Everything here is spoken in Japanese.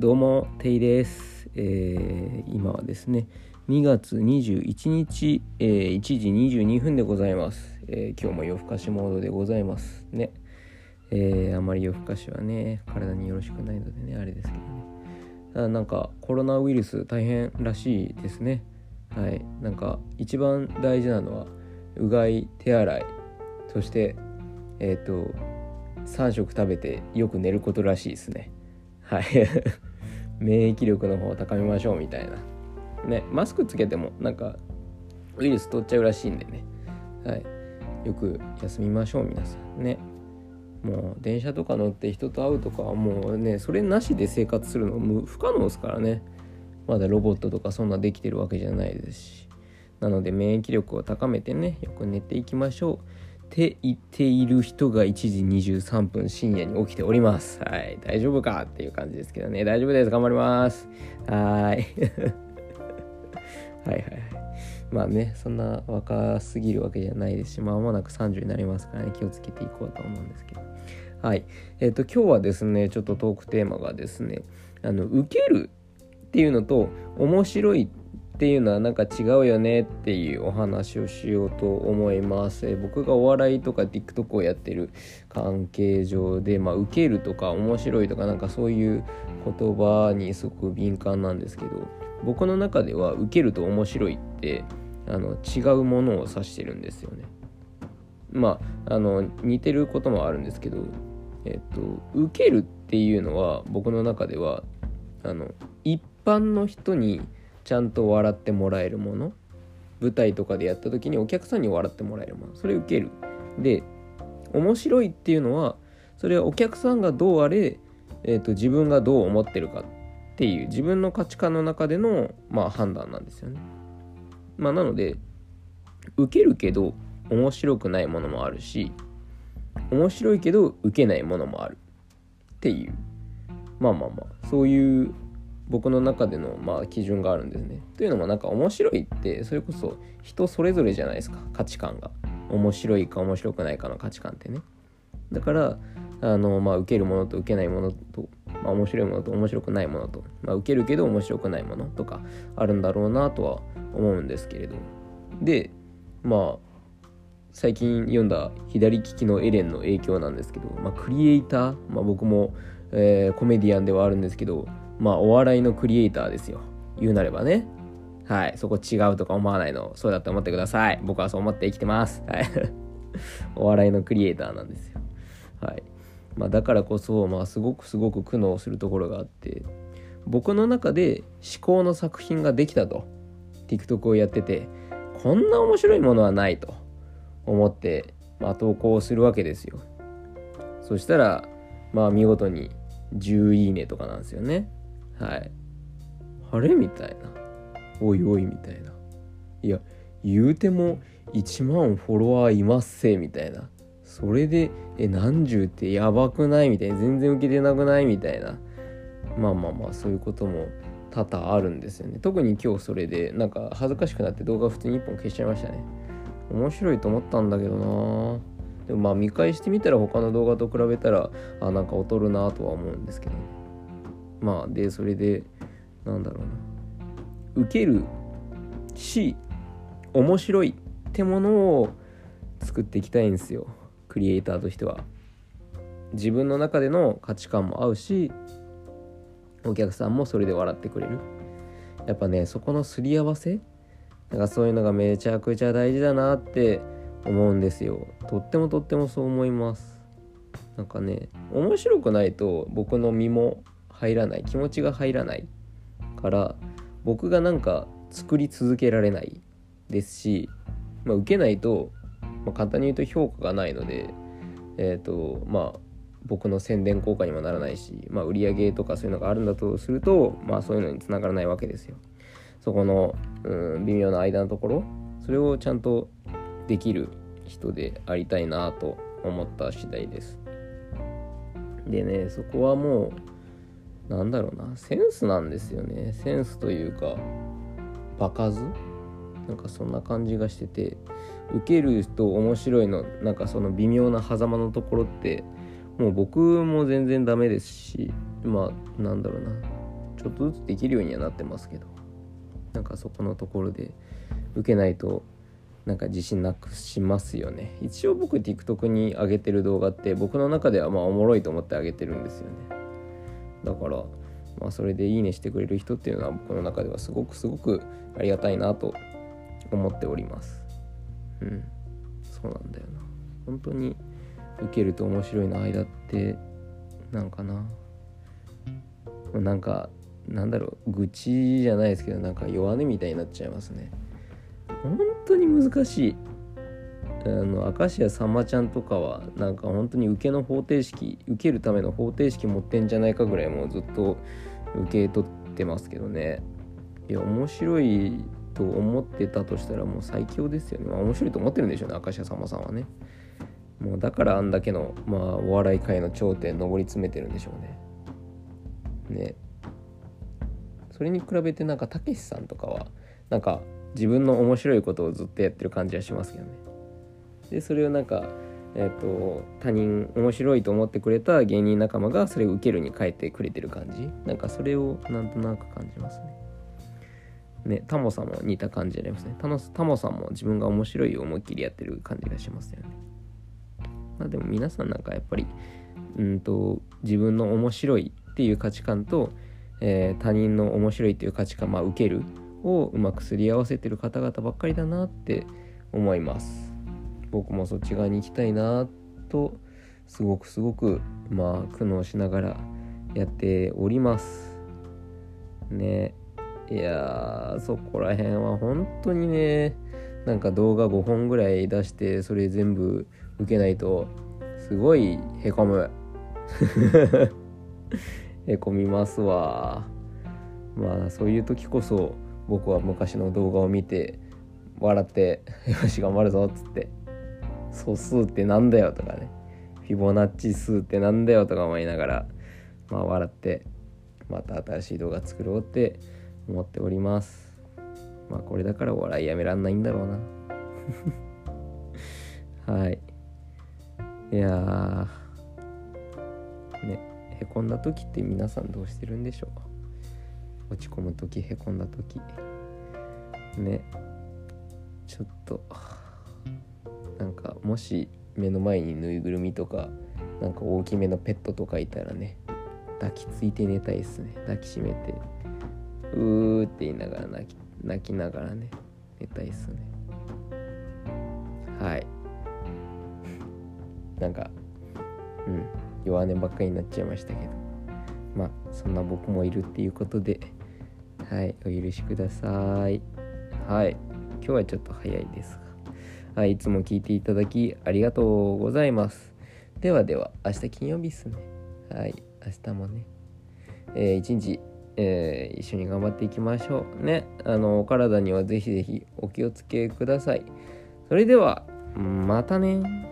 どうも、ていです。えー今はですね、2月21日、えー1時22分でございます。えー今日も夜更かしモードでございます。ね。えーあまり夜更かしはね、体によろしくないのでね、あれですけどね。あなんか、コロナウイルス大変らしいですね。はい。なんか、一番大事なのは、うがい、手洗い、そして、えっ、と、3食食べてよく寝ることらしいですね。はい。免疫力の方を高めましょうみたいな。ね、マスクつけてもなんかウイルス取っちゃうらしいんでね。はい。よく休みましょう皆さんね。もう電車とか乗って人と会うとかはもうね、それなしで生活するのも不可能ですからね。まだロボットとかそんなできてるわけじゃないですし。なので免疫力を高めてね、よく寝ていきましょう。って言っている人が1時23分深夜に起きております。はい。大丈夫か？っていう感じですけどね。大丈夫です。頑張ります。はい。はいはい。まあね、そんな若すぎるわけじゃないですし、まもなく30になりますからね、気をつけていこうと思うんですけど。はい。えっ、と、今日はですね、ちょっとトークテーマがですね、あの、受けるっていうのと、面白いっていうのはなんか違うよねっていうお話をしようと思います。え僕がお笑いとか TikTok をやってる関係上で、まあ、受けるとか面白いとかなんかそういう言葉にすごく敏感なんですけど僕の中では受けると面白いってあの違うものを指してるんですよね。まああの似てることもあるんですけど、えっと、受けるっていうのは僕の中ではあの一般の人にちゃんと笑ってもらえるもの？舞台とかでやった時にお客さんに笑ってもらえるもの？それ受ける。で面白いっていうのはそれはお客さんがどうあれ、えー、と自分がどう思ってるかっていう自分の価値観の中での、まあ、判断なんですよね。まあ、なので受けるけど面白くないものもあるし面白いけど受けないものもあるっていう。まあまあまあそういう僕の中でのまあ基準があるんですね。というのもなんか面白いってそれこそ人それぞれじゃないですか価値観が。面白いか面白くないかの価値観ってね。だからあのまあ受けるものと受けないものと、まあ、面白いものと面白くないものと、まあ、受けるけど面白くないものとかあるんだろうなとは思うんですけれど。でまあ最近読んだ左利きのエレンの影響なんですけど、まあ、クリエイター、まあ、僕も、えーコメディアンではあるんですけどまあお笑いのクリエイターですよ。言うなればね。はい。そこ違うとか思わないの。そうだって思ってください。僕はそう思って生きてます。はい。お笑いのクリエイターなんですよ。はい。まあだからこそまあすごくすごく苦悩するところがあって僕の中で思考の作品ができたと。TikTok をやっててこんな面白いものはないと。思って、まあ、投稿するわけですよ。そしたらまあ見事に10いいねとかなんですよね。はい。あれみたいな。おいおいみたいな。いや言うても1万フォロワーいますせみたいな。それでえ何十ってやばくないみたいな。全然受けてなくないみたいな。まあまあまあそういうことも多々あるんですよね。特に今日それでなんか恥ずかしくなって動画普通に1本消しちゃいましたね。面白いと思ったんだけどな。でもまあ見返してみたら他の動画と比べたらあなんか劣るなとは思うんですけど。まあでそれでなんだろうな。受けるし面白いってものを作っていきたいんですよ。クリエイターとしては。自分の中での価値観も合うしお客さんもそれで笑ってくれる。やっぱねそこのすり合わせなんかそういうのがめちゃくちゃ大事だなって思うんですよ。とってもとってもそう思います。なんかね面白くないと僕の身も入らない気持ちが入らないから僕がなんか作り続けられないですし、まあ、受けないと、まあ、簡単に言うと評価がないのでえっ、とまあ僕の宣伝効果にもならないし、まあ、売り上げとかそういうのがあるんだとすると、まあ、そういうのにつながらないわけですよ。そこの、うん、微妙な間のところそれをちゃんとできる人でありたいなと思った次第です。でねそこはもうなんだろうな。センスなんですよね。センスというか場数？なんかそんな感じがしてて受けると面白いのなんかその微妙な狭間のところってもう僕も全然ダメですしまあなんだろうな。ちょっとずつできるようにはなってますけど。なんかそこのところで受けないとなんか自信なくしますよね。一応僕 TikTok に上げてる動画って僕の中ではまあおもろいと思って上げてるんですよね。だからまあそれでいいねしてくれる人っていうのは僕の中ではすごくすごくありがたいなと思っております。うん。そうなんだよな。本当に受けると面白いの間ってなんかな。なんかなんだろう。愚痴じゃないですけどなんか弱音みたいになっちゃいますね。本当に難しい。あの明石家さんまちゃんとかはなんか本当に受けの方程式受けるための方程式持ってんじゃないかぐらいもうずっと受け取ってますけどね。いや面白いと思ってたとしたらもう最強ですよね、まあ、面白いと思ってるんでしょうね明石家さんまさんはね。もうだからあんだけの、まあ、お笑い界の頂点上り詰めてるんでしょうね。ね。それに比べてなんかたけしさんとかはなんか自分の面白いことをずっとやってる感じはしますけどね。でそれをなんかえーと、他人面白いと思ってくれた芸人仲間がそれを受けるに変えてくれてる感じ？なんかそれをなんとなく感じますね。ねタモさんも似た感じになりますねタモタモさんも自分が面白い思いっきりやってる感じがしますよね。まあでも皆さんなんかやっぱりうんと自分の面白いっていう価値観と、えー、他人の面白いっていう価値観まあ受けるをうまくすり合わせてる方々ばっかりだなって思います僕もそっち側に行きたいなとすごくすごくまあ苦悩しながらやっております。ね。いやそこら辺は本当にねなんか動画5本ぐらい出してそれ全部受けないとすごいへこむ。へこみますわ。まあそういう時こそ僕は昔の動画を見て笑って「よし頑張るぞ」っつって「素数ってなんだよ」とかね「フィボナッチ数ってなんだよ」とか思いながらまあ笑ってまた新しい動画作ろうって思っております。まあこれだから笑いやめらんないんだろうな。はい。いやねへこんだ時って皆さんどうしてるんでしょう。落ち込む時へこんだ時。ね。ちょっと。なんかもし目の前にぬいぐるみとかなんか大きめのペットとかいたらね抱きついて寝たいっすね。抱きしめてうーって言いながら泣き泣きながらね寝たいっすね。はい。なんかうん弱音ばっかりになっちゃいましたけど。まあそんな僕もいるっていうことではいお許しください。はい今日はちょっと早いですが。はいいつも聞いていただきありがとうございます。ではでは明日金曜日っすね。はい明日もね。えー、一日えー、一緒に頑張っていきましょうね。あのお体にはぜひぜひお気をつけください。それではまたね。